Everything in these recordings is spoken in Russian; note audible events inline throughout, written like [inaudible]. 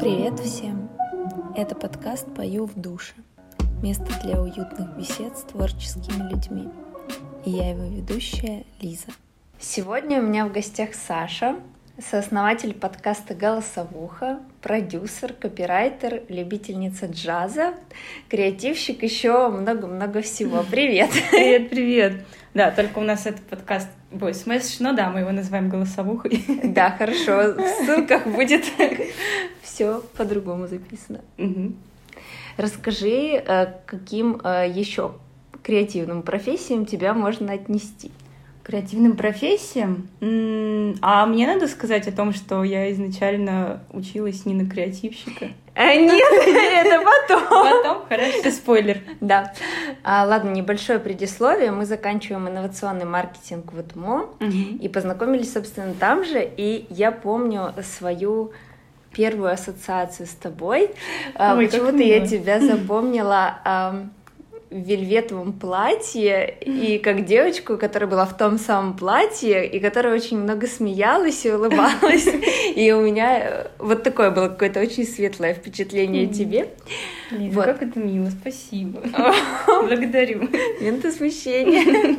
Привет всем! Это подкаст «Пою в душе» — место для уютных бесед с творческими людьми. И я его ведущая Лиза. Сегодня у меня в гостях Саша, сооснователь подкаста «Голосовуха», продюсер, копирайтер, любительница джаза, креативщик, еще много-много всего. Привет! Привет, привет! Да, только у нас этот подкаст Boy Smash, но да, мы его называем «Голосовухой». Да, хорошо, в [laughs] ссылках будет все по-другому записано. Расскажи, э, каким э, еще креативным профессиям тебя можно отнести? креативным профессиям. А мне надо сказать о том, что я изначально училась не на креативщика. А, нет, [laughs] это потом. Потом, хорошо, это спойлер. Да. А, ладно, небольшое предисловие. Мы заканчиваем инновационный маркетинг в угу. и познакомились, собственно, там же. И я помню свою первую ассоциацию с тобой. А, почему-то я тебя запомнила в вельветовом платье и как девочку, которая была в том самом платье и которая очень много смеялась и улыбалась. [laughs] И у меня э, вот такое было какое-то очень светлое впечатление о тебе. Лиза, вот. как это мило, спасибо. [laughs] Благодарю. Минута смущения.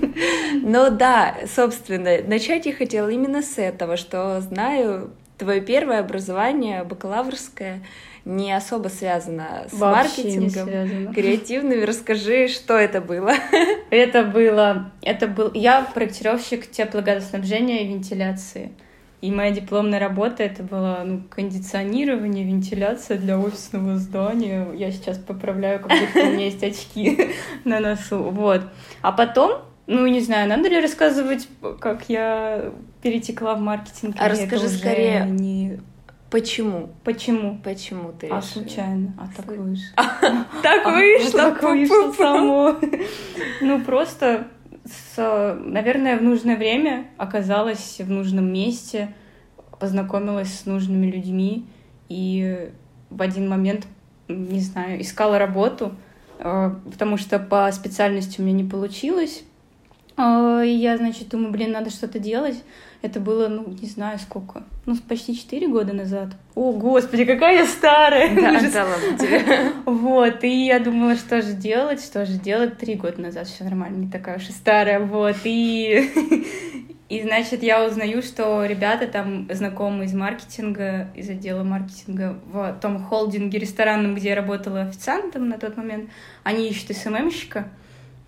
[laughs] Но да, собственно, начать я хотела именно с этого, что знаю твое первое образование бакалаврское не особо связано с Вообще маркетингом, креативными. Расскажи, что это было? Это было, это был, я проектировщик теплогазоснабжения и вентиляции. И моя дипломная работа это было ну, кондиционирование, вентиляция для офисного здания. Я сейчас поправляю, как будто у меня есть очки [laughs] на носу. Вот. А потом, ну, не знаю, надо ли рассказывать, как я перетекла в маркетинг? А расскажи скорее. Не Почему? Почему? Почему ты А случайно? А так [laughs] вышло. Так вышло? Так вышло само. Ну, просто, наверное, в нужное время оказалась в нужном месте, познакомилась с нужными людьми и в один момент, не знаю, искала работу, э, потому что по специальности у меня не получилось. Э, и я, значит, думаю, блин, надо что-то делать. Это было, ну, не знаю сколько, ну, почти 4 года назад. О, господи, какая я старая! Да, да ладно тебе. Вот, и я думала, что же делать, что же делать. Три года назад все нормально, не такая уж и старая, вот. И, и значит, я узнаю, что ребята там знакомые из маркетинга, из отдела маркетинга в том холдинге ресторанном, где я работала официантом на тот момент, они ищут СММщика.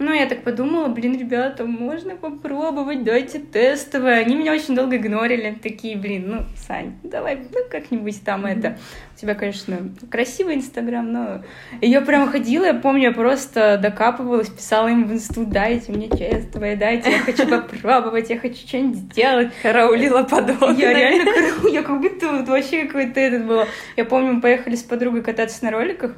Ну, я так подумала, блин, ребята, можно попробовать, дайте тестовое. Они меня очень долго игнорили, такие, блин, ну, Сань, давай, ну, как-нибудь там mm-hmm. это. У тебя, конечно, красивый Инстаграм, но... я прямо ходила, я помню, я просто докапывалась, писала им в инсту, дайте мне тестовое, дайте, я хочу [laughs] попробовать, я хочу что-нибудь сделать. Караулила подобное. Я реально караулила, я как будто вообще какой-то этот был. Я помню, мы поехали с подругой кататься на роликах,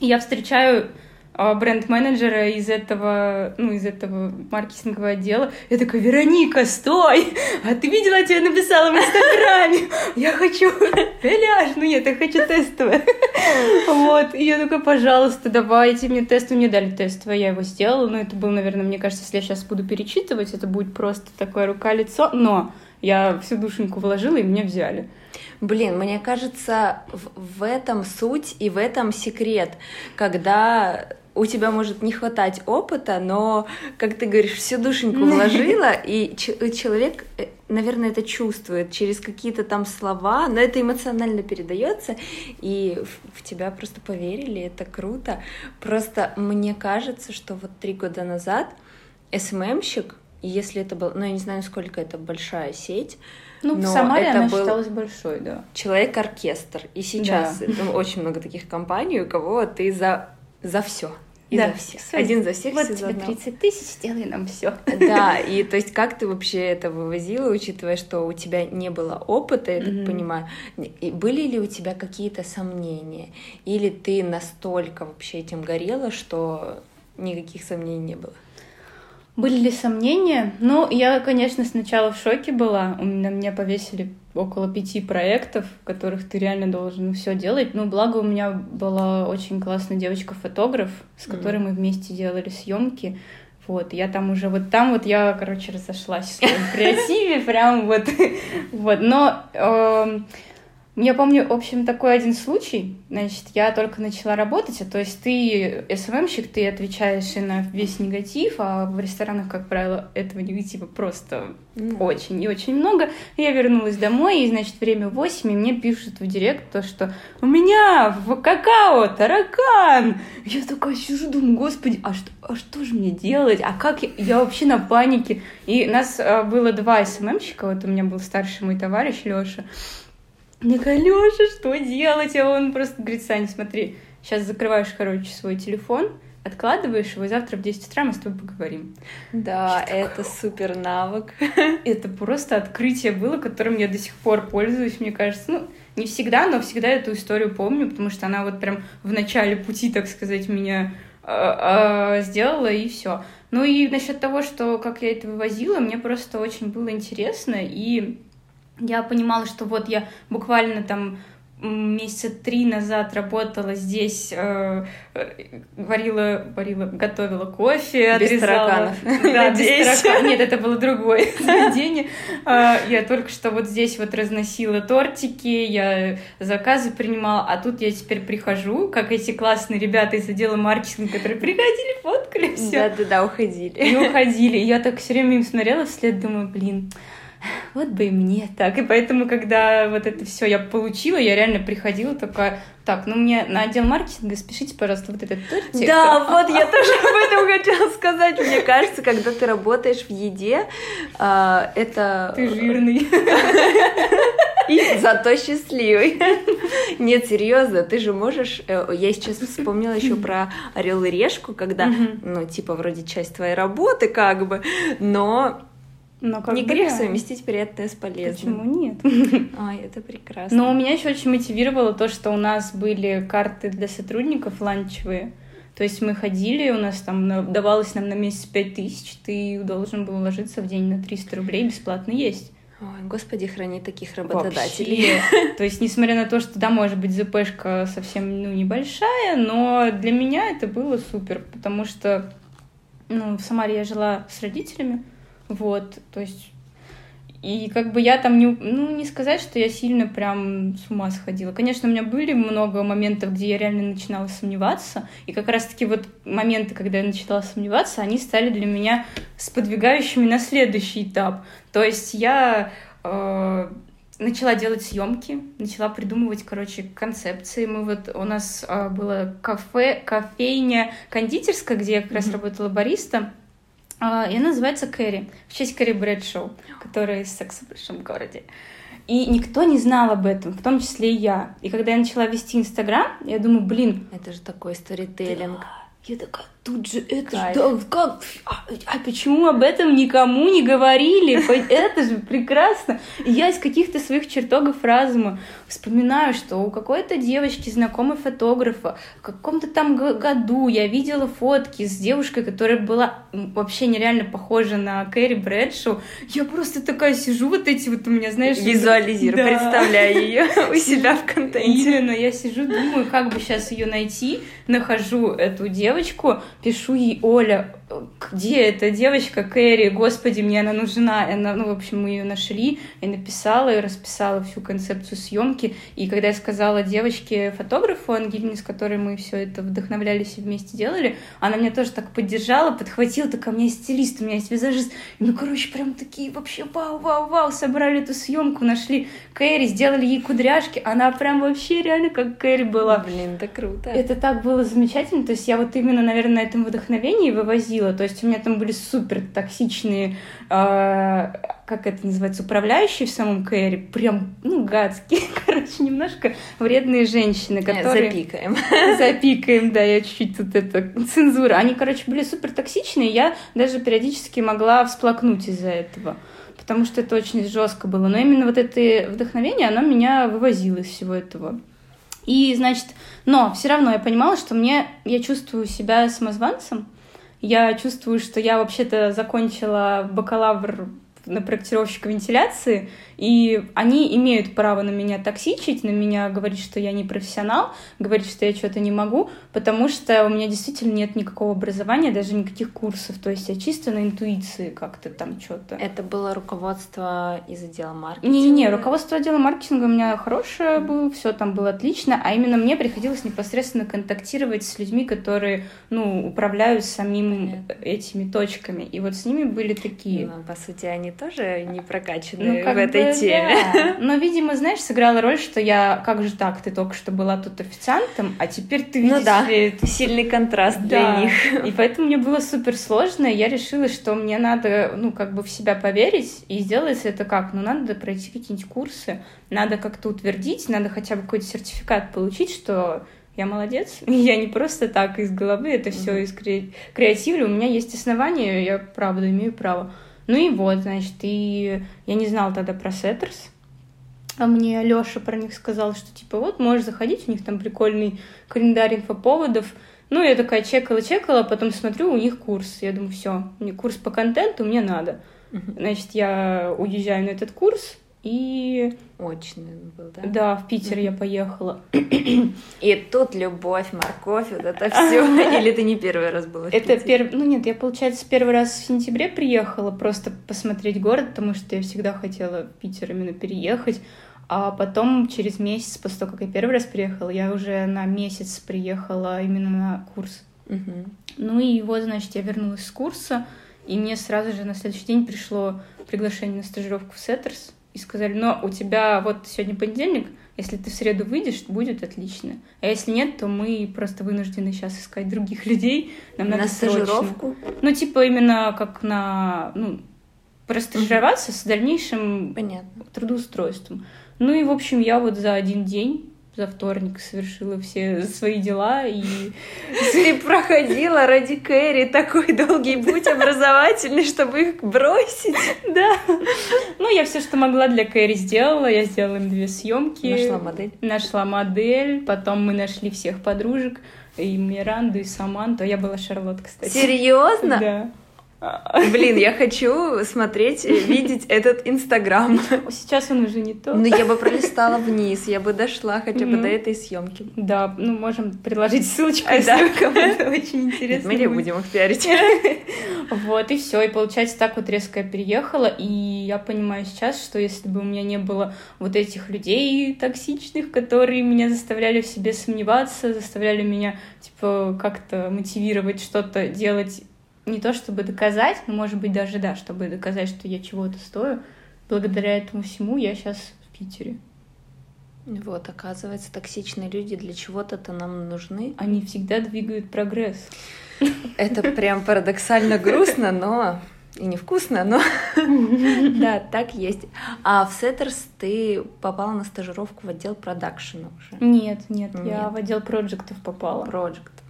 и я встречаю бренд-менеджера из этого, ну, из этого маркетингового отдела. Я такая, Вероника, стой! А ты видела, я тебе написала в Инстаграме? Я хочу ляж, ну нет, я хочу тестовое. Вот, и я такая, пожалуйста, давайте мне тест. Мне дали тестовое, я его сделала. Ну, это был, наверное, мне кажется, если я сейчас буду перечитывать, это будет просто такое рука-лицо. Но я всю душеньку вложила, и меня взяли. Блин, мне кажется, в этом суть и в этом секрет, когда у тебя может не хватать опыта, но, как ты говоришь, всю душеньку вложила, [laughs] и человек, э, наверное, это чувствует через какие-то там слова, но это эмоционально передается, и в тебя просто поверили, это круто. Просто мне кажется, что вот три года назад СММщик, если это был, ну я не знаю, сколько это большая сеть, ну, но в Самаре это она был считалась большой, да. Человек-оркестр. И сейчас да. очень много таких компаний, у кого ты за, за все. И да, за всех. Все. Один за всех, вот все тебе 30 тысяч, сделай нам все. Да, [laughs] и то есть как ты вообще это вывозила, учитывая, что у тебя не было опыта, я mm-hmm. так понимаю, и были ли у тебя какие-то сомнения? Или ты настолько вообще этим горела, что никаких сомнений не было? Были ли сомнения? Ну, я, конечно, сначала в шоке была. Меня, меня повесили около пяти проектов, в которых ты реально должен все делать. Ну, благо у меня была очень классная девочка-фотограф, с которой mm-hmm. мы вместе делали съемки Вот, я там уже, вот там вот я, короче, разошлась в своем [laughs] креативе, прям вот, вот, но э, я помню, в общем, такой один случай. Значит, я только начала работать, а то есть ты СММщик, ты отвечаешь и на весь негатив, а в ресторанах, как правило, этого негатива просто mm. очень и очень много. Я вернулась домой, и, значит, время 8, и мне пишут в директ то, что у меня в какао таракан! Я такая сижу, думаю, господи, а что, а что же мне делать? А как я, я вообще на панике? И нас а, было два СММщика, вот у меня был старший мой товарищ Лёша, я говорю, Лёша, что делать? А он просто говорит, Саня, смотри, сейчас закрываешь, короче, свой телефон, откладываешь его, и завтра в 10 утра мы с тобой поговорим. Да, Что это такое? супер навык. [laughs] Это просто открытие было, которым я до сих пор пользуюсь, мне кажется. Ну, не всегда, но всегда эту историю помню, потому что она вот прям в начале пути, так сказать, меня э, э, сделала, и все. Ну и насчет того, что как я это вывозила, мне просто очень было интересно, и я понимала, что вот я буквально там месяца три назад работала здесь, э, э, варила, варила, готовила кофе, без отрезала. Да, без тараканов. Нет, это было другое [laughs] заведение. А, я только что вот здесь вот разносила тортики, я заказы принимала, а тут я теперь прихожу, как эти классные ребята из отдела маркетинга, которые приходили, фоткали все. Да-да-да, уходили. И уходили. И я так все время им смотрела вслед, думаю, блин, вот бы и мне так. И поэтому, когда вот это все я получила, я реально приходила такая, так, ну мне на отдел маркетинга спешите, пожалуйста, вот этот тортик. Да, вот я тоже об этом хотела сказать. Мне кажется, когда ты работаешь в еде, а, это... Ты жирный. [laughs] И зато счастливый. Нет, серьезно, ты же можешь... Э, я сейчас вспомнила еще про Орел и Решку, когда, ну, типа, вроде часть твоей работы, как бы, но но как не бы грех да. совместить приятное с полезным. Почему нет? [laughs] Ай, это прекрасно. Но у меня еще очень мотивировало то, что у нас были карты для сотрудников ланчевые. То есть мы ходили, у нас там давалось нам на месяц пять тысяч, ты должен был ложиться в день на 300 рублей бесплатно есть. Ой, господи, храни таких работодателей. Вообще. То есть, несмотря на то, что, да, может быть, ЗПшка совсем ну, небольшая, но для меня это было супер, потому что ну, в Самаре я жила с родителями, вот, то есть и как бы я там не... Ну, не сказать, что я сильно прям с ума сходила. Конечно, у меня были много моментов, где я реально начинала сомневаться. И как раз-таки вот моменты, когда я начала сомневаться, они стали для меня сподвигающими на следующий этап. То есть я э, начала делать съемки, начала придумывать, короче, концепции. Мы вот... У нас э, было кафе, кофейня, кондитерская, где я как раз mm-hmm. работала бариста. А, и она называется Кэрри, в честь Кэрри Брэдшоу, которая из «Секса в большом городе». И никто не знал об этом, в том числе и я. И когда я начала вести Инстаграм, я думаю, блин... Это же такой сторителлинг. Да. Я такая, тут же это Кайф. же, да, как, а, а почему об этом никому не говорили? Это же прекрасно. И я из каких-то своих чертогов разума вспоминаю, что у какой-то девочки, знакомой фотографа, в каком-то там году я видела фотки с девушкой, которая была вообще нереально похожа на Кэрри Брэдшоу. Я просто такая сижу, вот эти вот у меня, знаешь... Визуализирую, да. представляю ее [laughs] у себя в контенте. Именно, я сижу, думаю, как бы сейчас ее найти, нахожу эту девочку, пишу ей, Оля, где эта девочка Кэрри, господи, мне она нужна. И она, ну, в общем, мы ее нашли, и написала, и расписала всю концепцию съемки. И когда я сказала девочке-фотографу Ангелине, с которой мы все это вдохновлялись и вместе делали, она меня тоже так поддержала, подхватила, такая, у меня есть стилист, у меня есть визажист. И, ну, короче, прям такие вообще вау-вау-вау, собрали эту съемку, нашли Кэрри, сделали ей кудряшки. Она прям вообще реально как Кэрри была. Блин, это круто. Это так было замечательно. То есть я вот именно, наверное, на этом вдохновении вывозила происходило. То есть у меня там были супер токсичные, э, как это называется, управляющие в самом Кэре, прям, ну, гадские, [laughs] короче, немножко вредные женщины, которые... Запикаем. [laughs] Запикаем, да, я чуть-чуть тут это, цензура. Они, короче, были супер токсичные, я даже периодически могла всплакнуть из-за этого потому что это очень жестко было. Но именно вот это вдохновение, оно меня вывозило из всего этого. И, значит, но все равно я понимала, что мне, я чувствую себя самозванцем, я чувствую, что я вообще-то закончила бакалавр на проектировщика вентиляции, и они имеют право на меня токсичить, на меня говорить, что я не профессионал, говорить, что я что-то не могу, потому что у меня действительно нет никакого образования, даже никаких курсов. То есть я чисто на интуиции как-то там что-то. Это было руководство из отдела маркетинга? Не-не-не, руководство отдела маркетинга у меня хорошее было, все там было отлично, а именно мне приходилось непосредственно контактировать с людьми, которые, ну, управляют самим Понятно. этими точками. И вот с ними были такие. Ну, по сути, они тоже не прокачаны ну, в этой бы, теме. Да. [laughs] Но, видимо, знаешь, сыграла роль, что я, как же так, ты только что была тут официантом, а теперь ты видишь... Ну да, ли... сильный контраст да. для них. И поэтому мне было супер сложно, я решила, что мне надо, ну, как бы в себя поверить, и сделать это как? Ну, надо пройти какие-нибудь курсы, надо как-то утвердить, надо хотя бы какой-то сертификат получить, что я молодец, [laughs] я не просто так из головы это все из кре- креативлю, у меня есть основания, я правда имею право. Ну и вот, значит, и я не знала тогда про Setters, а мне Лёша про них сказал, что типа вот можешь заходить, у них там прикольный календарь инфоповодов. Ну, я такая чекала-чекала, потом смотрю, у них курс. Я думаю, все, мне курс по контенту мне надо. Значит, я уезжаю на этот курс, и... Очный был, да? Да, в Питер я поехала. [clears throat] И тут любовь, морковь, вот это все. [laughs] Или ты не первый раз была? Это первый, ну нет, я, получается, первый раз в сентябре приехала просто посмотреть город, потому что я всегда хотела в Питер именно переехать. А потом, через месяц, после того, как я первый раз приехала, я уже на месяц приехала именно на курс. Ну и вот, значит, я вернулась с курса, и мне сразу же на следующий день пришло приглашение на стажировку в Setters и сказали, но у тебя вот сегодня понедельник, если ты в среду выйдешь, будет отлично. А если нет, то мы просто вынуждены сейчас искать других людей. Нам на надо стажировку? Срочно. Ну, типа именно как на... Ну, простажироваться mm-hmm. с дальнейшим Понятно. трудоустройством. Ну и, в общем, я вот за один день за вторник совершила все свои дела и... [laughs] [laughs] Проходила ради Кэрри такой долгий путь образовательный, чтобы их бросить. Да. Ну, я все, что могла для Кэрри сделала. Я сделала им две съемки. Нашла модель. Нашла модель. Потом мы нашли всех подружек. И Миранду, и Саманту. Я была Шарлотт, кстати. Серьезно? Да. Блин, я хочу смотреть, видеть этот Инстаграм. Сейчас он уже не то. Ну, я бы пролистала вниз, я бы дошла хотя бы до этой съемки. Да, ну, можем предложить ссылочку, если кому-то очень интересно. Мы не будем их пиарить. [laughs] Вот, и все. И получается, так вот резко я переехала, и я понимаю сейчас, что если бы у меня не было вот этих людей токсичных, которые меня заставляли в себе сомневаться, заставляли меня, типа, как-то мотивировать что-то делать не то чтобы доказать, но, может быть, даже, да, чтобы доказать, что я чего-то стою, благодаря этому всему я сейчас в Питере. Вот, оказывается, токсичные люди для чего-то-то нам нужны. Они всегда двигают прогресс. Это прям парадоксально грустно, но и невкусно, но [laughs] да, так есть. А в Setters ты попала на стажировку в отдел продакшена уже? Нет, нет, я в отдел проектов попала. Проектов.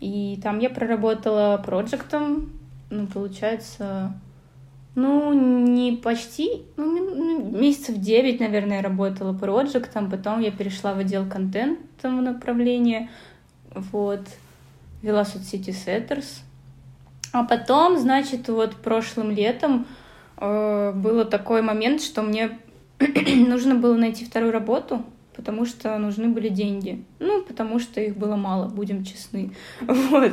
И там я проработала проектом, ну, получается, ну, не почти, ну, месяцев девять, наверное, работала проектом, потом я перешла в отдел контента направление, вот, вела соцсети Setters. А потом, значит, вот прошлым летом э, было такой момент, что мне [clears throat] нужно было найти вторую работу, потому что нужны были деньги. Ну, потому что их было мало, будем честны. [laughs] Вот.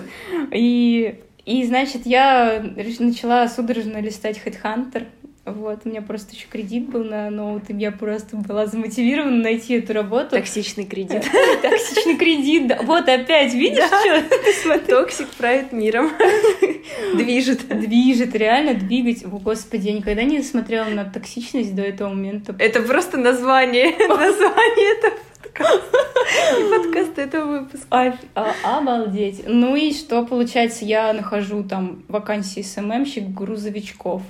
И, и значит, я начала судорожно листать Headhunter, вот, у меня просто еще кредит был на ноут, и я просто была замотивирована найти эту работу. Токсичный кредит. [laughs] Токсичный кредит, да. Вот опять, видишь, что? [laughs] Toxic правит миром. [laughs] Движет. Движет, реально двигать. О, господи, я никогда не смотрела на токсичность до этого момента. Это просто название. Название этого и подкаст этого выпуска. А, а, обалдеть. Ну и что получается, я нахожу там вакансии СММщик грузовичков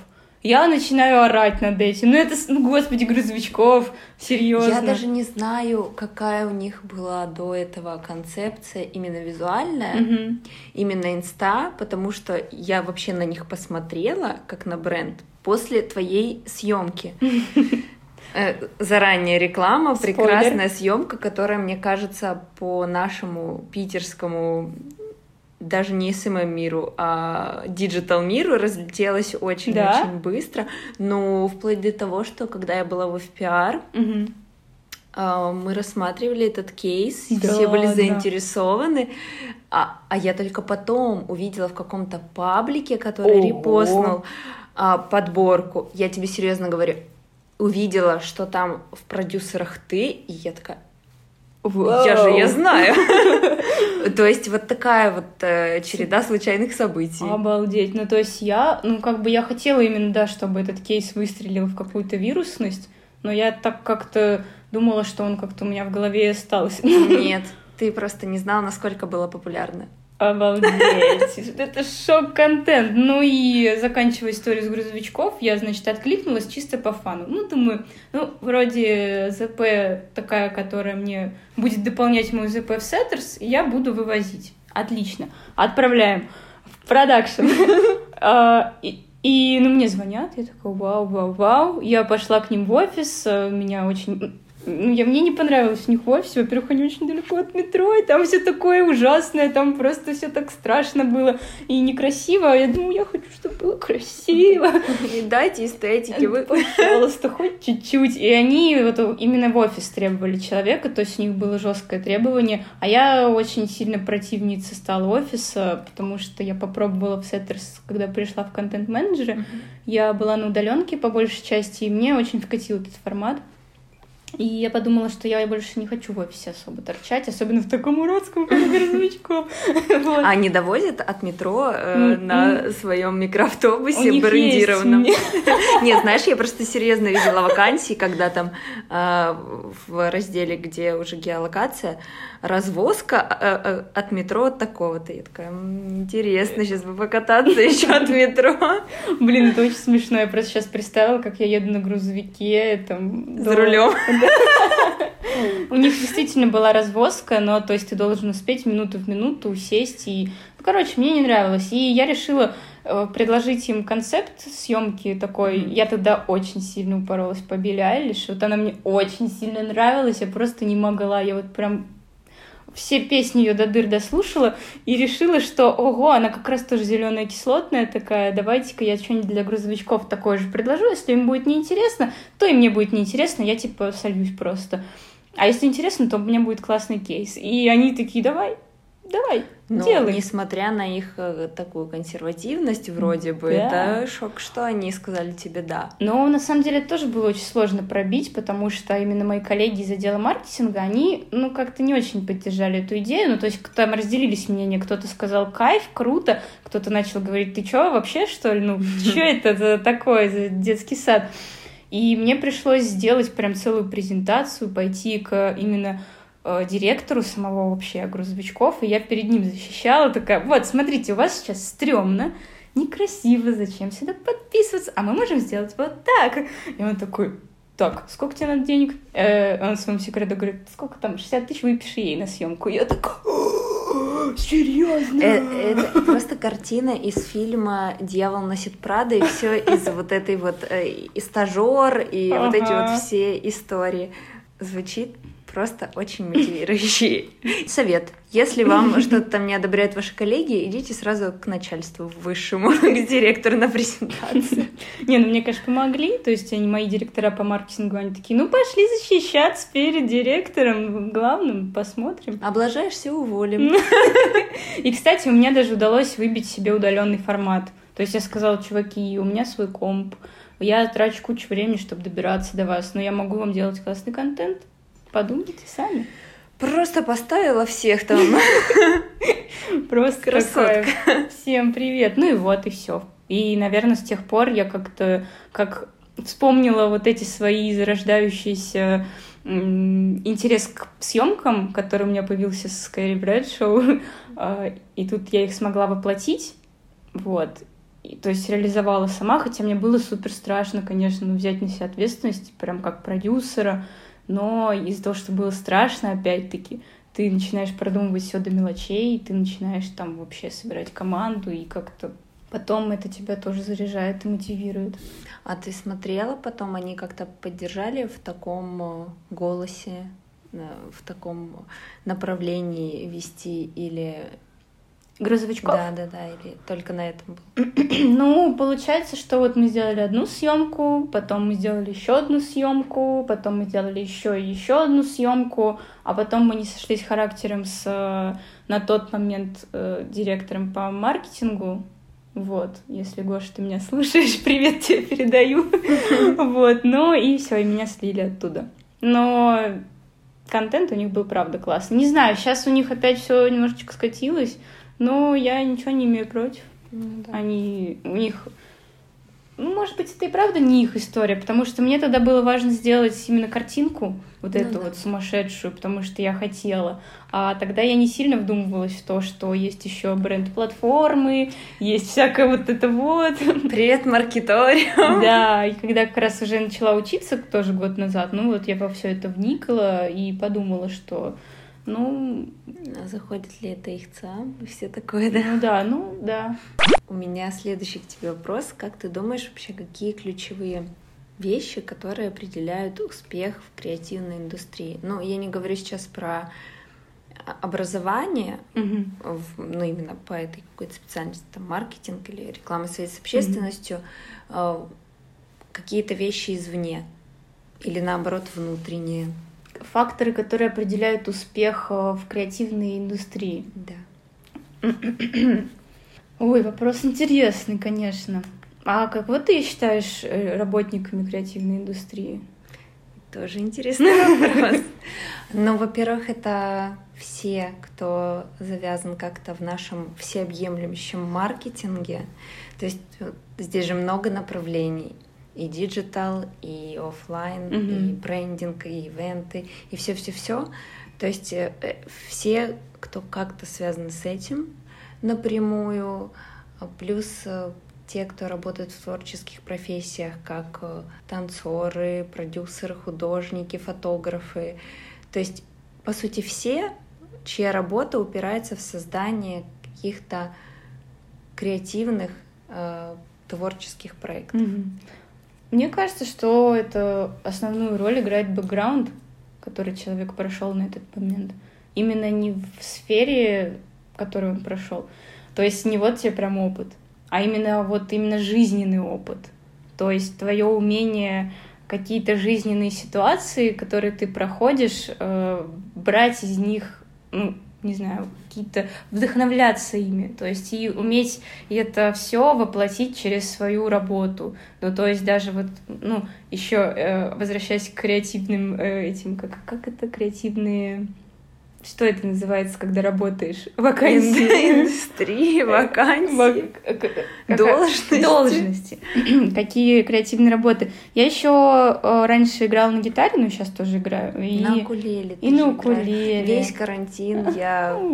я начинаю орать над этим. Ну это, ну господи, грузовичков, серьезно. Я даже не знаю, какая у них была до этого концепция именно визуальная, угу. именно инста, потому что я вообще на них посмотрела как на бренд после твоей съемки. [laughs] Э, заранее реклама, прекрасная съемка, которая, мне кажется, по нашему питерскому даже не SMM миру, а digital миру разлетелась очень-очень Да? быстро. Ну, вплоть до того, что когда я была в FPR, Мгм. а, мы рассматривали этот кейс, Да, все были да. заинтересованы, а, а я только потом увидела в каком-то паблике, который Ого. репостнул а, подборку. Я тебе серьезно говорю, увидела, что там в продюсерах ты, и я такая, я же я Вау. знаю. [laughs] То есть вот такая вот э, череда случайных событий. Обалдеть. Ну, то есть я, ну, как бы я хотела именно, да, чтобы этот кейс выстрелил в какую-то вирусность, но я так как-то думала, что он как-то у меня в голове остался. Нет, ты просто не знал, насколько было популярно. Обалдеть. [laughs] Это шок-контент. Ну и заканчивая историю с грузовичков, я, значит, откликнулась чисто по фану. Ну, думаю, ну, вроде ЗП такая, которая мне будет дополнять мой ЗП в Setters, я буду вывозить. Отлично. Отправляем в продакшн. [laughs] А, И, ну, мне звонят, я такая, вау, вау, вау. Я пошла к ним в офис, а, меня очень... Ну, я, мне не понравилось у них в офисе. Во-первых, они очень далеко от метро, и там все такое ужасное, там просто все так страшно было и некрасиво. Я думаю, я хочу, чтобы было красиво. И дайте эстетики. Вы... Пожалуйста, хоть чуть-чуть. И они вот именно в офис требовали человека, то есть у них было жесткое требование. А я очень сильно противница стала офиса, потому что я попробовала в Setters, когда пришла в контент-менеджеры. Я была на удаленке по большей части, и мне очень вкатил этот формат. И я подумала, что я больше не хочу в офисе особо торчать, особенно в таком уродском, как грузовичком. [laughs] Вот. А они довозят от метро э, на своем микроавтобусе брендированном. [laughs] Нет, знаешь, я просто серьезно видела вакансии, когда там э, в разделе, где уже геолокация, развозка э, от метро от такого-то. Я такая, «М, интересно, сейчас бы покататься еще от [laughs] метро. Блин, это очень смешно. Я просто сейчас представила, как я еду на грузовике. Там, до- рулем. У них действительно была развозка, но то есть ты должен успеть минуту в минуту сесть и... Ну, короче, мне не нравилось. И я решила э, предложить им концепт съемки такой. Мгм. Я тогда очень сильно упоролась по Билли Айлиш. Вот она мне очень сильно нравилась. Я просто не могла. Я вот прям все песни ее до дыр дослушала и решила, что ого, она как раз тоже зеленая кислотная такая, давайте-ка я что-нибудь для грузовичков такое же предложу, если им будет неинтересно, то и мне будет неинтересно, я типа сольюсь просто. А если интересно, то у меня будет классный кейс. И они такие, давай, давай, Но делай. несмотря на их э, такую консервативность, вроде бы, Да. это шок, что они сказали тебе да. Но на самом деле это тоже было очень сложно пробить, потому что именно мои коллеги из отдела маркетинга, они, ну, как-то не очень поддержали эту идею. Ну, то есть там разделились мнения. Кто-то сказал, кайф, круто, кто-то начал говорить, ты чё, вообще, что ли? Ну, [laughs] что это за такое, за детский сад? И мне пришлось сделать прям целую презентацию, пойти к именно э, директору самого вообще грузовичков, и я перед ним защищала, такая, вот, смотрите, у вас сейчас стрёмно, некрасиво, зачем сюда подписываться, а мы можем сделать вот так. И он такой, так, сколько тебе надо денег? Э, он своему секрету говорит, сколько там, 60 тысяч выпиши ей на съемку. Я такая, «О, серьезно? Э, Это просто картина из фильма «Дьявол носит Прада», и все из вот этой вот э, и стажер, и вот эти вот все истории. Звучит просто очень мотивирующий. [laughs] Совет. Если вам что-то там не одобряют ваши коллеги, идите сразу к начальству высшему, [laughs] к директору на презентацию. Не, ну мне, конечно, помогли. То есть они, мои директора по маркетингу, они такие, ну пошли защищаться перед директором главным, посмотрим. Облажаешься, уволим. [laughs] И, кстати, у меня даже удалось выбить себе удаленный формат. То есть я сказала, чуваки, у меня свой комп, я трачу кучу времени, чтобы добираться до вас, но я могу вам делать классный контент. Подумайте сами. Просто поставила всех там. [laughs] Просто Красотка. такое, Всем привет. Ну и вот, и все. И, наверное, с тех пор я как-то как вспомнила вот эти свои зарождающиеся интерес к съемкам, который у меня появился с Кэрри Брэдшоу, [laughs] А, и тут я их смогла воплотить, вот, И, то есть реализовала сама, хотя мне было супер страшно, конечно, взять на себя ответственность, прям как продюсера, но из-за того, что было страшно, опять-таки, ты начинаешь продумывать все до мелочей, ты начинаешь там вообще собирать команду, и как-то потом это тебя тоже заряжает и мотивирует. А ты смотрела потом, они как-то поддержали в таком э, голосе, э, в таком направлении вести или грузовичков. Да, да, да, или только на этом был. [clears throat] ну, получается, что вот мы сделали одну съемку, потом мы сделали еще одну съемку, потом мы сделали еще и еще одну съемку, а потом мы не сошлись характером с на тот момент э, директором по маркетингу. Вот, если Гоша, ты меня [laughs] слушаешь, привет тебе передаю. [laughs] Вот, ну и все, и меня слили оттуда. Но контент у них был правда классный. Не знаю, сейчас у них опять все немножечко скатилось. Но я ничего не имею против. Ну, да. Они, у них, ну, может быть, это и правда не их история, потому что мне тогда было важно сделать именно картинку, вот ну, эту да. вот сумасшедшую, потому что я хотела. А тогда я не сильно вдумывалась в то, что есть еще бренд-платформы, есть всякое вот это вот. Привет, маркеториум! [laughs] Да, и когда как раз уже начала учиться, тоже год назад, ну вот я во все это вникла и подумала, что ну... А заходит ли это их ЦА? Все такое, да? Ну да, ну да. У меня следующий к тебе вопрос. Как ты думаешь вообще, какие ключевые вещи, которые определяют успех в креативной индустрии? Ну, я не говорю сейчас про образование, mm-hmm. в, ну, именно по этой какой-то специальности, там, маркетинг или реклама связи с общественностью, э, какие-то вещи извне или наоборот внутренние факторы, которые определяют успех э, в креативной индустрии. Да. [clears throat] Ой, вопрос интересный, конечно. А как вот ты считаешь э, работниками креативной индустрии? Тоже интересный вопрос. [laughs] Ну, во-первых, это все, кто завязан как-то в нашем всеобъемлющем маркетинге. То есть э, здесь же много направлений и digital, и офлайн, mm-hmm. и брендинг, и ивенты, и все-все-все. То есть э, э, все, кто как-то связан с этим напрямую, а плюс э, те, кто работает в творческих профессиях, как танцоры, продюсеры, художники, фотографы. То есть, по сути, все, чья работа упирается в создание каких-то креативных э, творческих проектов. Mm-hmm. Мне кажется, что это основную роль играет бэкграунд, который человек прошел на этот момент. Именно не в сфере, которую он прошел. То есть не вот тебе прям опыт, а именно вот именно жизненный опыт. То есть твое умение какие-то жизненные ситуации, которые ты проходишь, э, брать из них ну, не знаю, какие-то вдохновляться ими, то есть и уметь это все воплотить через свою работу. Ну, то есть даже вот, ну, еще э, возвращаясь к креативным э, этим, как, как это креативные что это называется, когда работаешь? Вакансии. Индустрии, вакансии. Должности. Должности. [clears throat] Какие креативные работы. Я еще э, раньше играла на гитаре, но сейчас тоже играю. На укулеле. И на укулеле. Весь карантин [laughs] я... [laughs]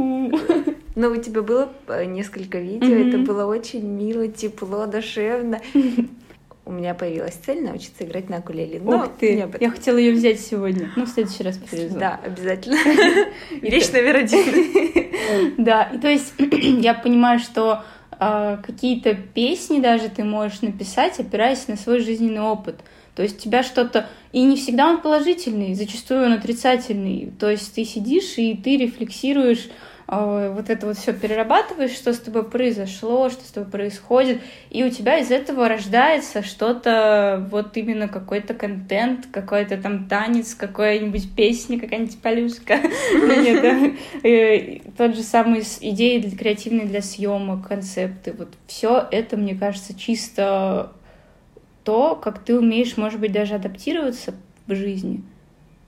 Ну, у тебя было э, несколько видео, это было очень мило, тепло, душевно [laughs] у меня появилась цель научиться играть на укулеле. Но Ух ты! Я хотела ее взять сегодня. Ну, в следующий раз привезу. Да, обязательно. [laughs] Вещь номер один. [laughs] Да, и то есть [clears throat] я понимаю, что а, какие-то песни даже ты можешь написать, опираясь на свой жизненный опыт. То есть у тебя что-то... И не всегда он положительный, зачастую он отрицательный. То есть ты сидишь и ты рефлексируешь вот это вот все перерабатываешь, что с тобой произошло, что с тобой происходит, и у тебя из этого рождается что-то, вот именно какой-то контент, какой-то там танец, какая-нибудь песня, какая-нибудь полюшка. [laughs] Ну, нет, э, тот же самый идеи креативные для съемок, концепты, вот все это, мне кажется, чисто то, как ты умеешь, может быть, даже адаптироваться в жизни.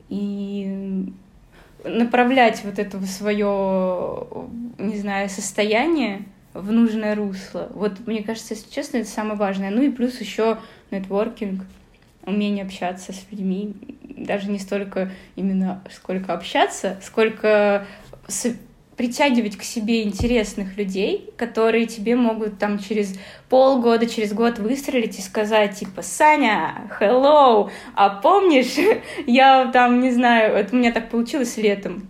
И направлять вот это свое, не знаю, состояние в нужное русло. Вот мне кажется, если честно, это самое важное. Ну и плюс еще нетворкинг, умение общаться с людьми, даже не столько именно сколько общаться, сколько притягивать к себе интересных людей, которые тебе могут там через полгода, через год выстрелить и сказать, типа, Саня, hello, а помнишь, [laughs] я там, не знаю, это у меня так получилось летом,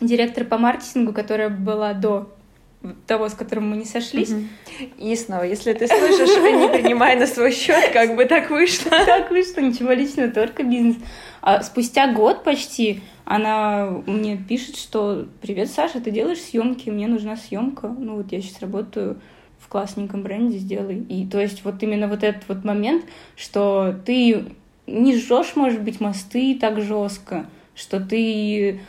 директор по маркетингу, которая была до того, с которым мы не сошлись. И снова, если ты слышишь, не принимай на свой счет, как бы так вышло. [laughs] Так вышло, ничего личного, только бизнес. А спустя год почти она мне пишет, что «Привет, Саша, ты делаешь съемки, мне нужна съемка. Ну вот я сейчас работаю в классненьком бренде, сделай». И то есть вот именно вот этот вот момент, что ты не жжешь, может быть, мосты так жестко, что ты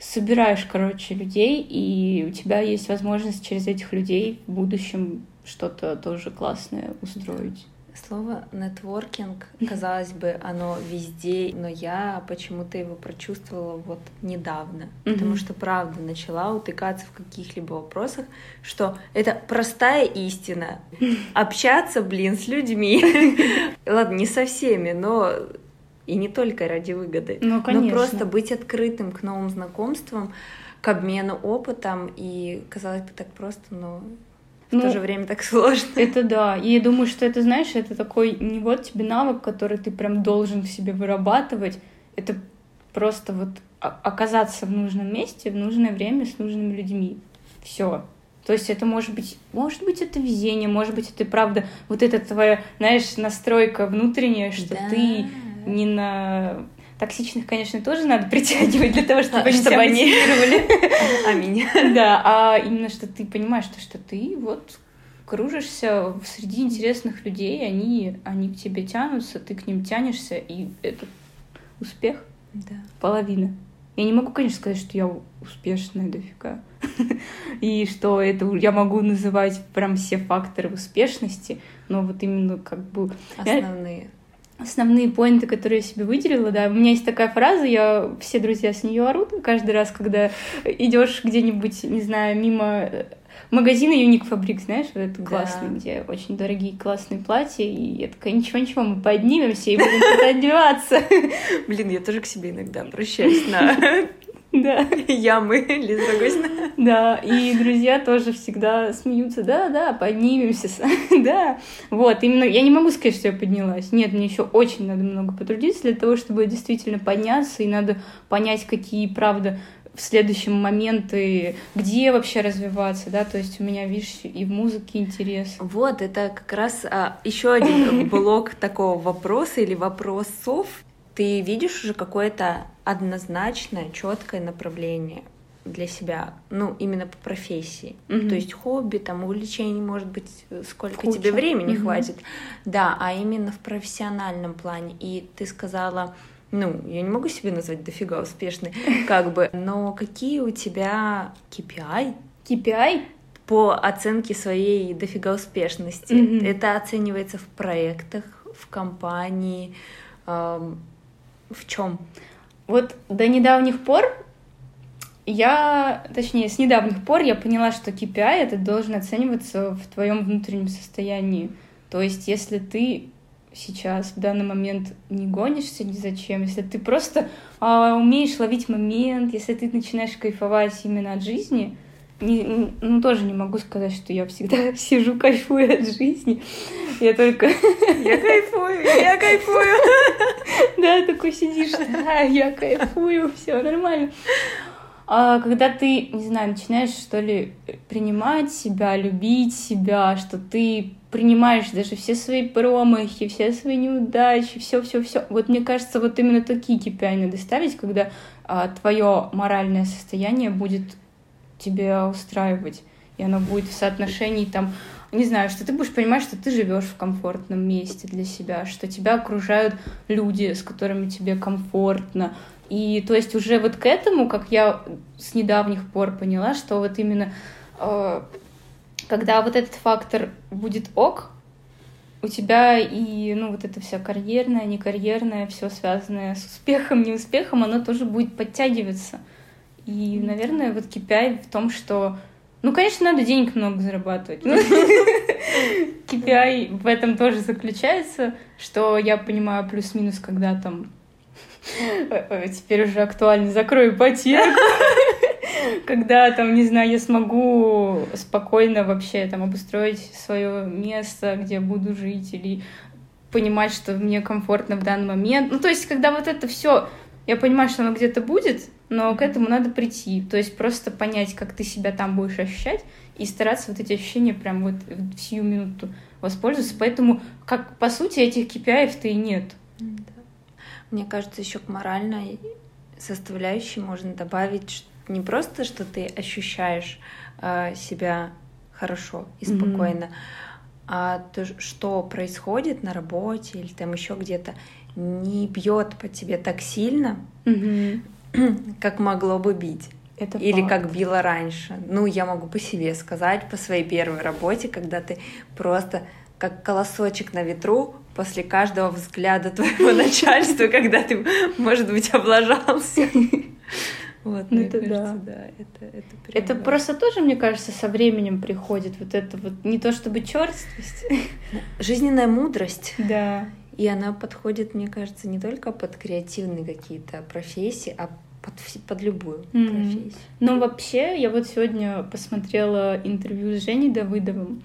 собираешь, короче, людей, и у тебя есть возможность через этих людей в будущем что-то тоже классное устроить. Слово нетворкинг, казалось бы, [laughs] оно везде, но я почему-то его прочувствовала вот недавно, mm-hmm. потому что правда начала утыкаться в каких-либо вопросах, что это простая истина. [laughs] Общаться, блин, с людьми. [laughs] Ладно, не со всеми, но и не только ради выгоды. Ну, конечно. Но просто быть открытым к новым знакомствам, к обмену опытом. И казалось бы так просто, но в ну, то же время так сложно. Это да. И я думаю, что это, знаешь, это такой не вот тебе навык, который ты прям должен в себе вырабатывать. Это просто вот оказаться в нужном месте в нужное время с нужными людьми. Все. То есть это может быть, может быть, это везение, может быть, это правда вот эта твоя, знаешь, настройка внутренняя, что да. ты не на Токсичных, конечно, тоже надо притягивать для того, чтобы, а, они чтобы они [laughs] Аминь. Да, а именно, что ты понимаешь, что, что ты вот кружишься среди интересных людей, они, они к тебе тянутся, ты к ним тянешься, и это успех. Да. Половина. Я не могу, конечно, сказать, что я успешная дофига. [laughs] И что это я могу называть прям все факторы успешности, но вот именно как бы... Основные основные поинты, которые я себе выделила, да. У меня есть такая фраза, я все друзья с нее орут каждый раз, когда идешь где-нибудь, не знаю, мимо э, магазина Юник Фабрик, знаешь, вот это классный, да. где очень дорогие классные платья, и я такая, ничего-ничего, мы поднимемся и будем туда одеваться. Блин, я тоже к себе иногда обращаюсь на [laughs] [laughs] да. Ямы Лиза Рогозина. Да, и друзья тоже всегда смеются. Да, да, поднимемся. [laughs] да. Вот, именно я не могу сказать, что я поднялась. Нет, мне еще очень надо много потрудиться для того, чтобы действительно подняться, и надо понять, какие, правда, в следующем моменты, где вообще развиваться, да, то есть у меня, видишь, и в музыке интерес. Вот, это как раз а, еще один [laughs] блок такого вопроса или вопросов, ты видишь уже какое-то однозначное, четкое направление для себя, ну, именно по профессии. Угу. То есть хобби, там, увлечений, может быть, сколько Куча. тебе времени угу. хватит. Да, а именно в профессиональном плане. И ты сказала, ну, я не могу себе назвать дофига успешной, [laughs] как бы, но какие у тебя KPI? KPI? По оценке своей дофига успешности. Mm-hmm. Это оценивается в проектах, в компании, в чем? Вот до недавних пор я, точнее, с недавних пор я поняла, что KPI это должен оцениваться в твоем внутреннем состоянии. То есть, если ты сейчас в данный момент не гонишься ни зачем, если ты просто а, умеешь ловить момент, если ты начинаешь кайфовать именно от жизни, не, ну, тоже не могу сказать, что я всегда [laughs] сижу, кайфую от жизни. Я только... [laughs] Я кайфую, я кайфую. [laughs] Да, такой сидишь, да, я кайфую, все нормально. А когда ты, не знаю, начинаешь, что ли, принимать себя, любить себя, что ты принимаешь даже все свои промахи, все свои неудачи, все, все, все. Вот мне кажется, вот именно такие KPI надо ставить, когда а, твое моральное состояние будет тебе устраивать, и оно будет в соотношении там, не знаю, что ты будешь понимать, что ты живешь в комфортном месте для себя, что тебя окружают люди, с которыми тебе комфортно. И то есть уже вот к этому, как я с недавних пор поняла, что вот именно э, когда вот этот фактор будет ок, у тебя и, ну, вот это все карьерное, не карьерное, все связанное с успехом, неуспехом, оно тоже будет подтягиваться. И, наверное, вот KPI в том, что ну, конечно, надо денег много зарабатывать. [laughs] KPI в этом тоже заключается, что я понимаю плюс-минус, когда там [laughs] теперь уже актуально закрою ипотеку, [laughs] когда там, не знаю, я смогу спокойно вообще там обустроить свое место, где буду жить, или понимать, что мне комфортно в данный момент. Ну, то есть, когда вот это все, я понимаю, что оно где-то будет, но к этому надо прийти. То есть просто понять, как ты себя там будешь ощущать, и стараться вот эти ощущения прям вот в сию минуту воспользоваться. Поэтому, как по сути, этих KPI-то и нет. Мне кажется, еще к моральной составляющей можно добавить не просто, что ты ощущаешь э, себя хорошо и спокойно, mm-hmm. а то, что происходит на работе или там еще где-то, не бьет по тебе так сильно, mm-hmm. [clears throat] как могло бы бить. Это Или факт. как било раньше. Ну, я могу по себе сказать, по своей первой работе, когда ты просто как колосочек на ветру после каждого взгляда твоего [laughs] начальства, когда ты, может быть, облажался. [laughs] Вот, ну, это кажется, да. да. Это, это, прям, это да. просто тоже, мне кажется, со временем приходит вот это вот не то чтобы черствость. Жизненная мудрость. Да. И она подходит, мне кажется, не только под креативные какие-то профессии, а под, под любую mm-hmm. профессию. Ну, вообще, я вот сегодня посмотрела интервью с Женей Давыдовым,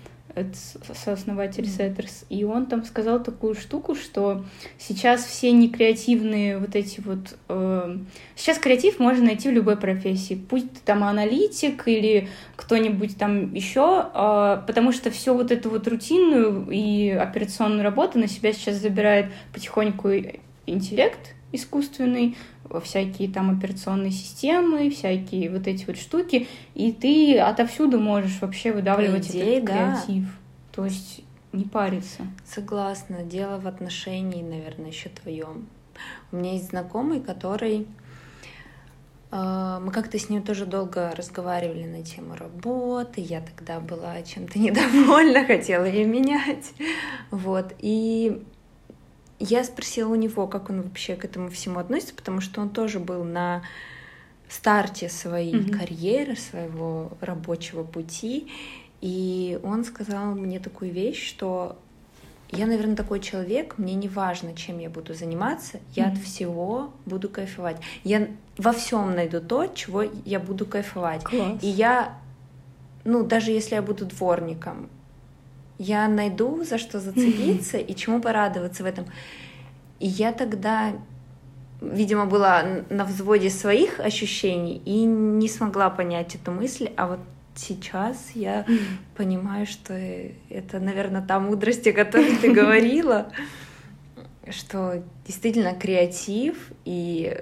сооснователь Setters, и он там сказал такую штуку, что сейчас все некреативные вот эти вот... Э, сейчас креатив можно найти в любой профессии, пусть ты там аналитик или кто-нибудь там еще, э, потому что все вот эту вот рутинную и операционную работу на себя сейчас забирает потихоньку интеллект искусственный, всякие там операционные системы, всякие вот эти вот штуки, и ты отовсюду можешь вообще выдавливать идее, этот креатив. Да. То есть не париться. Согласна. Дело в отношении, наверное, еще твоем. У меня есть знакомый, который э, мы как-то с ним тоже долго разговаривали на тему работы. Я тогда была чем-то [laughs] недовольна, хотела ее менять. Вот. И я спросила у него, как он вообще к этому всему относится, потому что он тоже был на старте своей mm-hmm. карьеры, своего рабочего пути, и он сказал мне такую вещь, что я, наверное, такой человек, мне не важно, чем я буду заниматься, я mm-hmm. от всего буду кайфовать. Я во всем найду то, чего я буду кайфовать. Класс. И я, ну, даже если я буду дворником, я найду за что зацепиться и чему порадоваться в этом. И я тогда, видимо, была на взводе своих ощущений и не смогла понять эту мысль, а вот сейчас я понимаю, что это, наверное, та мудрость, о которой ты [laughs] говорила, что действительно креатив и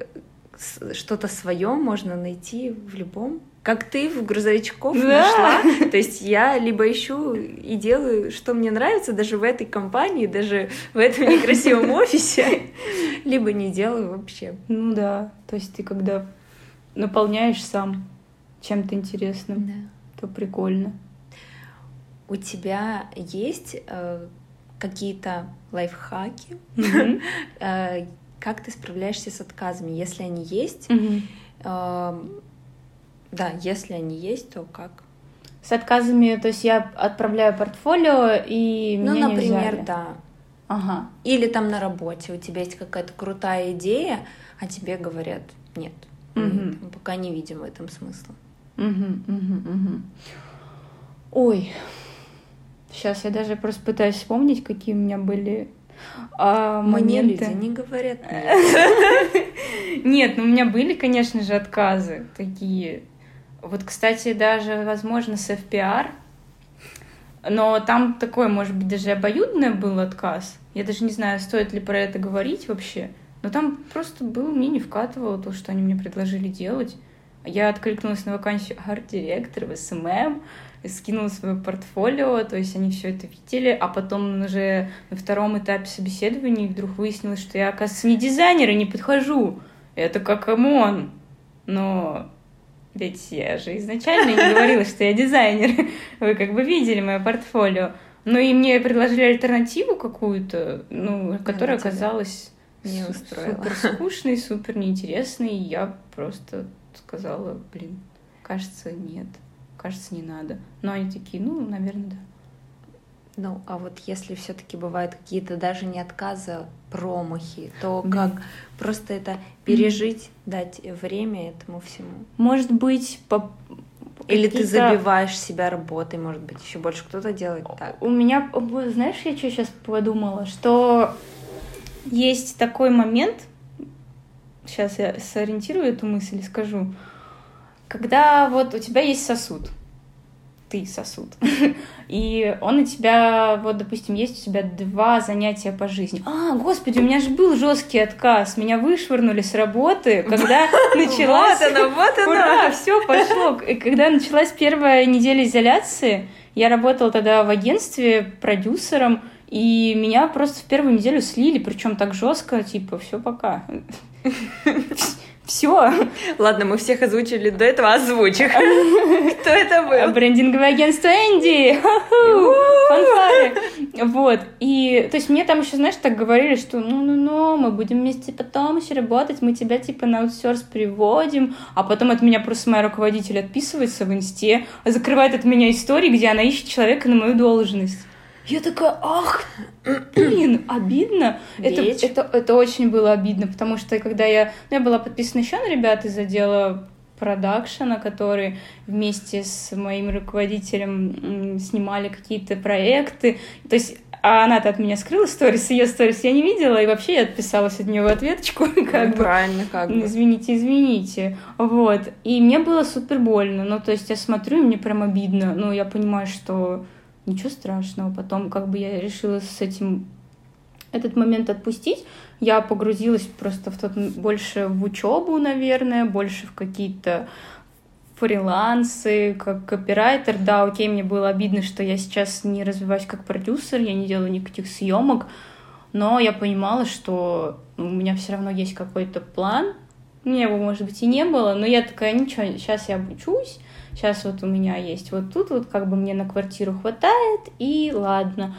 что-то свое можно найти в любом как ты в грузовичков да. нашла. То есть я либо ищу и делаю, что мне нравится, даже в этой компании, даже в этом некрасивом [laughs] офисе, либо не делаю вообще. Ну да, то есть ты когда наполняешь сам чем-то интересным, да. то прикольно. У тебя есть э, какие-то лайфхаки? [laughs] э, как ты справляешься с отказами? Если они есть, э, да, если они есть, то как? С отказами, то есть я отправляю портфолио и ну, меня например, не взяли. да. Ага. Или там на работе у тебя есть какая-то крутая идея, а тебе говорят нет, угу. мы пока не видим в этом смысла. Угу, угу, угу. Ой, сейчас я даже просто пытаюсь вспомнить, какие у меня были а, Мне моменты. люди не говорят. Нет, [laughs] ну у меня были, конечно же, отказы такие вот, кстати, даже, возможно, с FPR, но там такой, может быть, даже обоюдный был отказ. Я даже не знаю, стоит ли про это говорить вообще. Но там просто было, мне не вкатывало то, что они мне предложили делать. Я откликнулась на вакансию арт-директора в SMM, скинула свое портфолио, то есть они все это видели, а потом уже на втором этапе собеседования вдруг выяснилось, что я, оказывается, не дизайнер и не подхожу. Это как come on. Но ведь я же изначально не говорила, что я дизайнер. Вы как бы видели мое портфолио. Ну и мне предложили альтернативу какую-то, ну, которая оказалась не устроила. супер скучной, супер неинтересной. И я просто сказала, блин, кажется, нет, кажется, не надо. Но они такие, ну, наверное, да. Ну, а вот если все-таки бывают какие-то даже не отказы, промахи, то как. Просто это пережить, mm. дать время этому всему? Может быть, по... Или ты забиваешь себя работой, может быть, еще больше кто-то делает так. У меня, знаешь, я что сейчас подумала, что есть такой момент, сейчас я сориентирую эту мысль и скажу, когда вот у тебя есть сосуд, ты сосуд. [laughs] И он у тебя, вот, допустим, есть у тебя два занятия по жизни. А, господи, у меня же был жесткий отказ. Меня вышвырнули с работы, когда [laughs] началась... Вот она, вот она! Ура, все пошло. Когда началась первая неделя изоляции, я работала тогда в агентстве продюсером, и меня просто в первую неделю слили, причем так жестко, типа, все пока. [laughs] Все. Ладно, мы всех озвучили до этого, озвучь [laughs] Кто это был? Брендинговое агентство Энди. Фанфары. Вот. И, то есть, мне там еще, знаешь, так говорили, что ну-ну-ну, мы будем вместе потом еще работать, мы тебя, типа, на аутсорс приводим, а потом от меня просто моя руководитель отписывается в инсте, закрывает от меня истории, где она ищет человека на мою должность. Я такая, ах, блин, обидно. Это, это, это очень было обидно, потому что когда я... Ну, я была подписана еще на ребят из отдела продакшена, которые вместе с моим руководителем снимали какие-то проекты. То есть а она-то от меня скрыла сторис, ее сторис я не видела, и вообще я отписалась от нее в ответочку. [laughs] Как ну, правильно, как бы. Извините, извините. Вот. И мне было супер больно. Ну, то есть я смотрю, и мне прям обидно. Ну, я понимаю, что ничего страшного. Потом как бы я решила с этим этот момент отпустить. Я погрузилась просто в тот больше в учебу, наверное, больше в какие-то фрилансы, как копирайтер. Да, окей, мне было обидно, что я сейчас не развиваюсь как продюсер, я не делаю никаких съемок, но я понимала, что у меня все равно есть какой-то план. У меня его, может быть, и не было, но я такая, ничего, сейчас я обучусь, Сейчас вот у меня есть вот тут вот как бы мне на квартиру хватает, и ладно.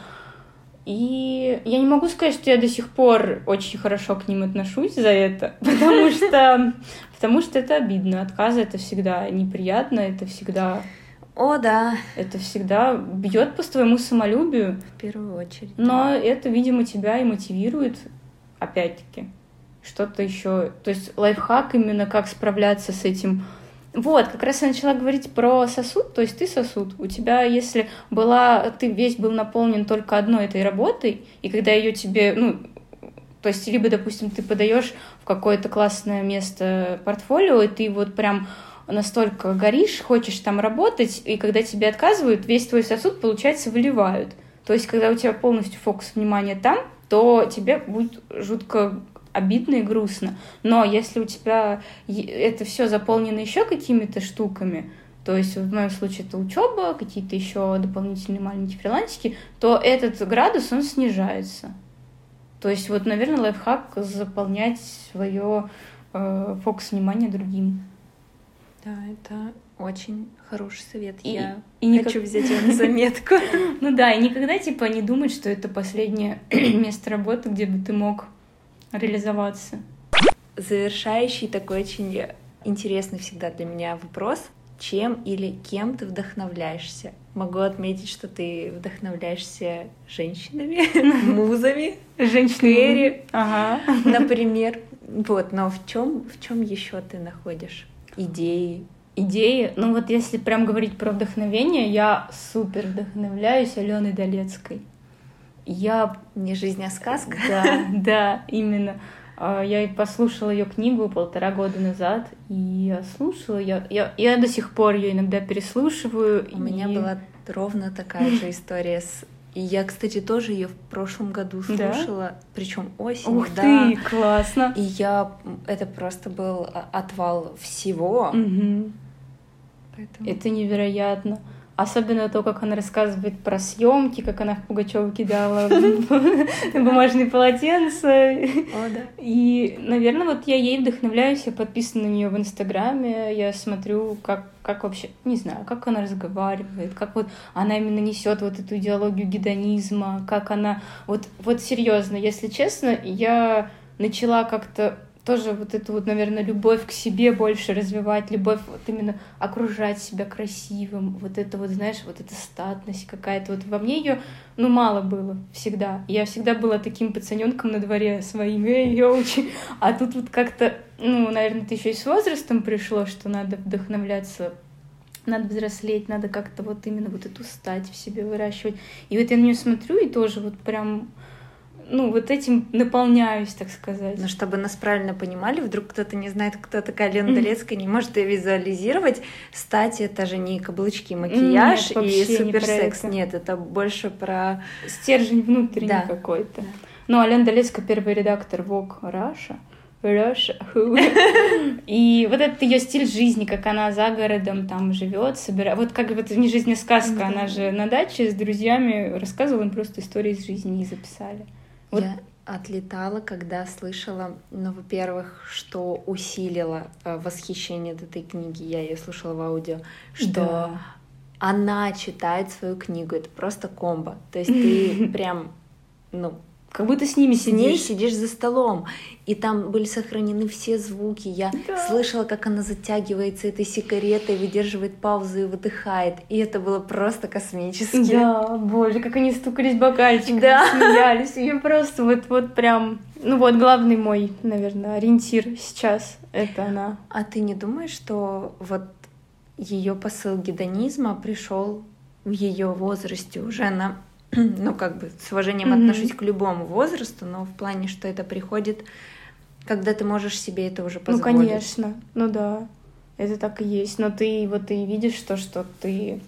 И я не могу сказать, что я до сих пор очень хорошо к ним отношусь за это, [laughs] потому что, потому что это обидно. Отказы это всегда неприятно, это всегда... О, да. Это всегда бьет по твоему самолюбию. В первую очередь. Но да. это, видимо, тебя и мотивирует, опять-таки, что-то еще. То есть лайфхак именно как справляться с этим вот, как раз я начала говорить про сосуд, то есть ты сосуд. У тебя, если была, ты весь был наполнен только одной этой работой, и когда ее тебе, ну, то есть, либо, допустим, ты подаешь в какое-то классное место портфолио, и ты вот прям настолько горишь, хочешь там работать, и когда тебе отказывают, весь твой сосуд, получается, выливают. То есть, когда у тебя полностью фокус внимания там, то тебе будет жутко обидно и грустно. Но если у тебя это все заполнено еще какими-то штуками, то есть в моем случае это учеба, какие-то еще дополнительные маленькие фрилансики, то этот градус, он снижается. То есть вот, наверное, лайфхак заполнять свое э, фокус внимания другим. Да, это очень хороший совет. И, Я и хочу никак... взять его на заметку. [laughs] Ну да, и никогда типа не думать, что это последнее [clears throat] место работы, где бы ты мог реализоваться. Завершающий такой очень интересный всегда для меня вопрос. Чем или кем ты вдохновляешься? Могу отметить, что ты вдохновляешься женщинами, [laughs] музами, женщинами, ага. например. Вот, но в чем в чем еще ты находишь идеи? Идеи, ну вот если прям говорить про вдохновение, я супер вдохновляюсь Аленой Долецкой. Я... Не жизнь, а сказка? Да, [laughs] да, именно. А, я послушала ее книгу полтора года назад, и я слушала, я, я, я до сих пор ее иногда переслушиваю. У и... меня была ровно такая же [laughs] история с и я, кстати, тоже ее в прошлом году слушала, да? причем осенью. Ух да. ты, классно! И я это просто был отвал всего. Угу. Поэтому... Это невероятно. Особенно то, как она рассказывает про съемки, как она в Пугачеву [laughs] кидала бумажные полотенца. И, наверное, вот я ей вдохновляюсь, я подписана на нее в Инстаграме, я смотрю, как, как вообще, не знаю, как она разговаривает, как вот она именно несет вот эту идеологию гедонизма, как она... Вот, вот серьезно, если честно, я начала как-то тоже вот эту вот, наверное, любовь к себе больше развивать, любовь вот именно окружать себя красивым, вот это вот, знаешь, вот эта статность какая-то. Вот во мне ее, ну, мало было всегда. Я всегда была таким пацаненком на дворе своим, эй, елочи. А тут вот как-то, ну, наверное, это еще и с возрастом пришло, что надо вдохновляться надо взрослеть, надо как-то вот именно вот эту стать в себе выращивать. И вот я на нее смотрю и тоже вот прям ну, вот этим наполняюсь, так сказать. Но чтобы нас правильно понимали, вдруг кто-то не знает, кто такая Лена Долецкая, не может ее визуализировать. Стать это же не каблучки, макияж Нет, и не суперсекс. это. Нет, это больше про... Стержень внутренний Да. какой-то. Ну, а Лена Долецкая первый редактор Vogue Russia. Russia. [laughs] И вот этот ее стиль жизни, как она за городом там живет, собирает. Вот как это не жизнь, а сказка. Да. Она же на даче с друзьями рассказывала им просто истории из жизни и записали. Вот. Я отлетала, когда слышала, ну, во-первых, что усилило э, восхищение от этой книги, я ее слушала в аудио, что Да. она читает свою книгу, это просто комбо. То есть [laughs] ты прям, ну, Как будто с ними с ней сидишь. сидишь за столом, и там были сохранены все звуки. Я Да. слышала, как она затягивается этой сигаретой, выдерживает паузу и выдыхает. И это было просто космически. Да, боже, как они стукались бокальчиками, Да. смеялись. И я просто вот, вот прям... Ну вот, главный мой, наверное, ориентир сейчас — это она. А ты не думаешь, что вот ее посыл гедонизма пришел в ее возрасте уже она, [clears throat] ну как бы с уважением Мгм. отношусь к любому возрасту, но в плане, что это приходит, когда ты можешь себе это уже Ну, позволить. конечно, ну да, это так и есть. Но ты вот и видишь то, что ты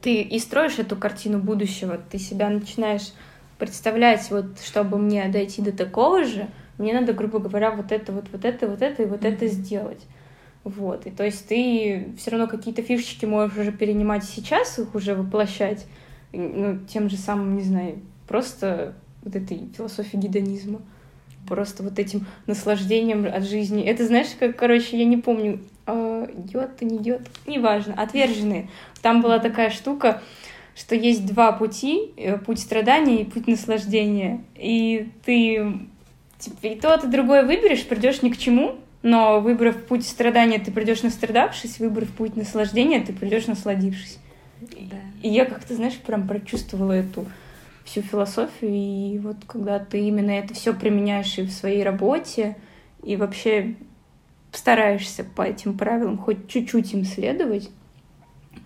ты и строишь эту картину будущего, ты себя начинаешь представлять, вот чтобы мне дойти до такого же, мне надо, грубо говоря, вот это, вот, вот это, вот это и вот это сделать. Вот, и то есть ты все равно какие-то фишечки можешь уже перенимать сейчас, их уже воплощать, ну, тем же самым, не знаю, просто вот этой философии гедонизма просто вот этим наслаждением от жизни. Это знаешь, как, короче, я не помню, идет и не идет, неважно, отверженные. Там была такая штука, что есть два пути, э, путь страдания и путь наслаждения. И ты типа, и то, и другое выберешь, придешь ни к чему, но выбрав путь страдания, ты придешь настрадавшись, выбрав путь наслаждения, ты придешь насладившись. Да. И я как-то, знаешь, прям прочувствовала эту всю философию, и вот когда ты именно это все применяешь и в своей работе, и вообще стараешься по этим правилам хоть чуть-чуть им следовать,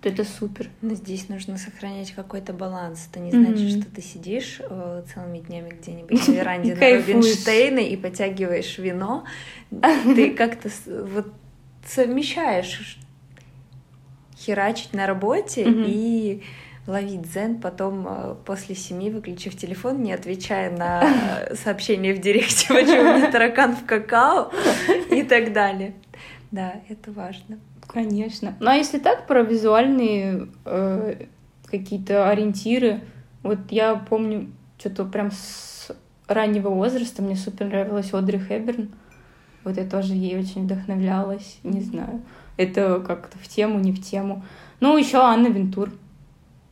то это супер. Но здесь нужно сохранять какой-то баланс. Это не значит, Мгм. что ты сидишь э, целыми днями где-нибудь на [laughs] веранде на. Рубинштейна и потягиваешь вино. Ты [laughs] как-то вот совмещаешь херачить на работе Мгм. и ловить дзен, потом э, после семи, выключив телефон, не отвечая на [laughs] сообщения в директе, почему меня таракан в какао и так далее. Да, это важно. Конечно. Ну а если так, про визуальные э, какие-то ориентиры, вот я помню, что-то прям с раннего возраста мне супер нравилась Одри Хэбберн. Вот я тоже ей очень вдохновлялась, не знаю. Это как-то в тему, не в тему. Ну, еще Анна Вентур.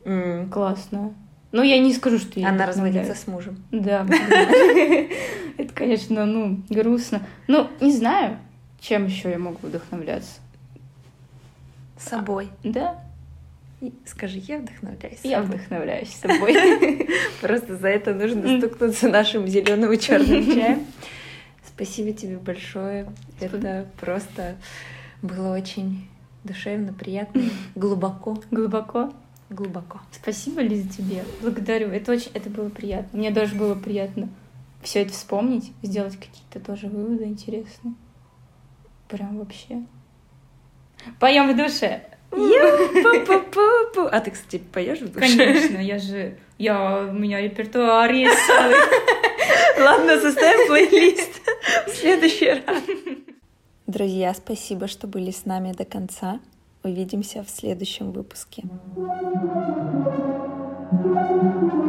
М. Классная. Ну, я не скажу, что я Она разводится с мужем. Да. [laughs] [laughs] Это, конечно, ну, грустно. Ну, не знаю, чем еще я могу вдохновляться. Собой. Да, И Скажи, я вдохновляюсь. я собой. вдохновляюсь [laughs] собой. Просто за это нужно стукнуться нашим зеленым и черным чаем. Спасибо тебе большое. Это просто было очень душевно, приятно, [laughs] глубоко, Глубоко. глубоко. Спасибо, Лиза, тебе. Благодарю. Это очень, это было приятно. Мне даже было приятно все это вспомнить, сделать какие-то тоже выводы интересные. Прям вообще. Поем в душе. [laughs] А ты, кстати, поешь в душе? Конечно, я же... Я, у меня репертуар есть целый. [laughs] Ладно, составим плейлист в следующий раз. Друзья, спасибо, что были с нами до конца. Увидимся в следующем выпуске. Thank you.